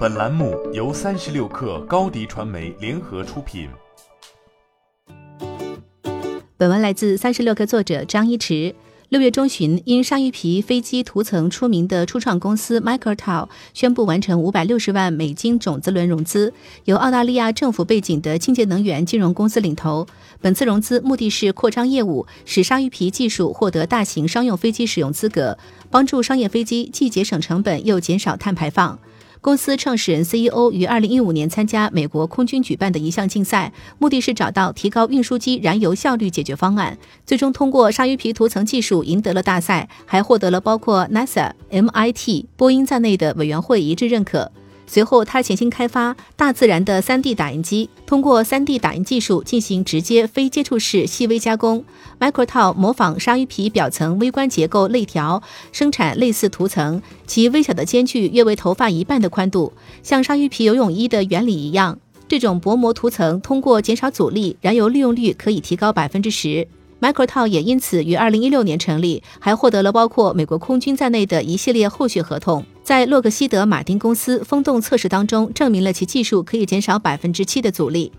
本栏目由三十六氪高低传媒联合出品。本文来自三十六氪作者张一驰。六月中旬，因鲨鱼皮飞机涂层出名的初创公司 Microtal 宣布完成五百六十万美金种子轮融资，由澳大利亚政府背景的清洁能源金融公司领投。本次融资目的是扩张业务，使鲨鱼皮技术获得大型商用飞机使用资格，帮助商业飞机既节省成本又减少碳排放。公司创始人 CEO 于二零一五年参加美国空军举办的一项竞赛，目的是找到提高运输机燃油效率解决方案。最终通过鲨鱼皮涂层技术赢得了大赛，还获得了包括 NASA、MIT、波音在内的委员会一致认可。随后，他潜心开发大自然的 3D 打印机，通过 3D 打印技术进行直接非接触式细微加工。Microtel 模仿鲨鱼皮表层微观结构肋条，生产类似涂层，其微小的间距约为头发一半的宽度，像鲨鱼皮游泳衣的原理一样。这种薄膜涂层通过减少阻力，燃油利用率可以提高百分之十。Microtel 也因此于2016年成立，还获得了包括美国空军在内的一系列后续合同。在洛克希德马丁公司风洞测试当中，证明了其技术可以减少百分之七的阻力。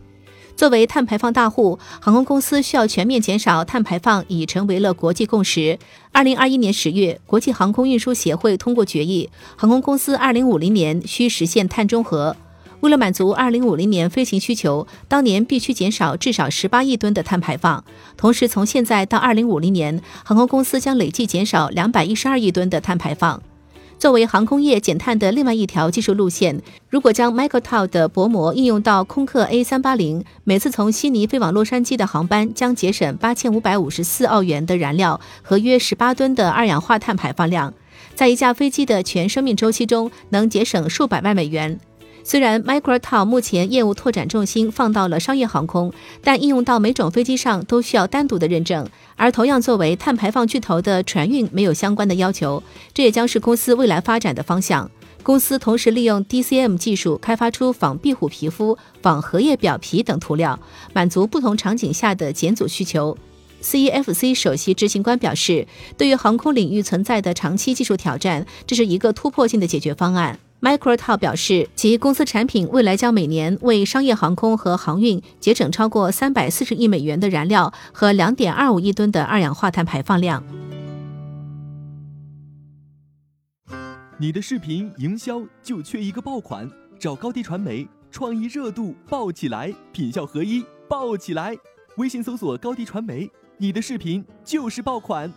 作为碳排放大户，航空公司需要全面减少碳排放，已成为了国际共识。2021年10月，国际航空运输协会通过决议，航空公司2050年需实现碳中和。为了满足2050年飞行需求，当年必须减少至少18亿吨的碳排放。同时，从现在到2050年，航空公司将累计减少212亿吨的碳排放。作为航空业减碳的另外一条技术路线，如果将 Microtal 的薄膜应用到空客 A380，每次从悉尼飞往洛杉矶的航班将节省8554澳元的燃料和约18吨的二氧化碳排放量，在一架飞机的全生命周期中能节省数百万美元。虽然 Microtel 目前业务拓展重心放到了商业航空，但应用到每种飞机上都需要单独的认证。而同样作为碳排放巨头的船运没有相关的要求，这也将是公司未来发展的方向。公司同时利用 DCM 技术开发出仿壁虎皮肤、仿荷叶表皮等涂料，满足不同场景下的减阻需求。CEFC 首席执行官表示，对于航空领域存在的长期技术挑战，这是一个突破性的解决方案。Microtel 表示，其公司产品未来将每年为商业航空和航运节省超过三百四十亿美元的燃料和两点二五亿吨的二氧化碳排放量。你的视频营销就缺一个爆款，找高低传媒，创意热度爆起来，品效合一爆起来。微信搜索高低传媒，你的视频就是爆款。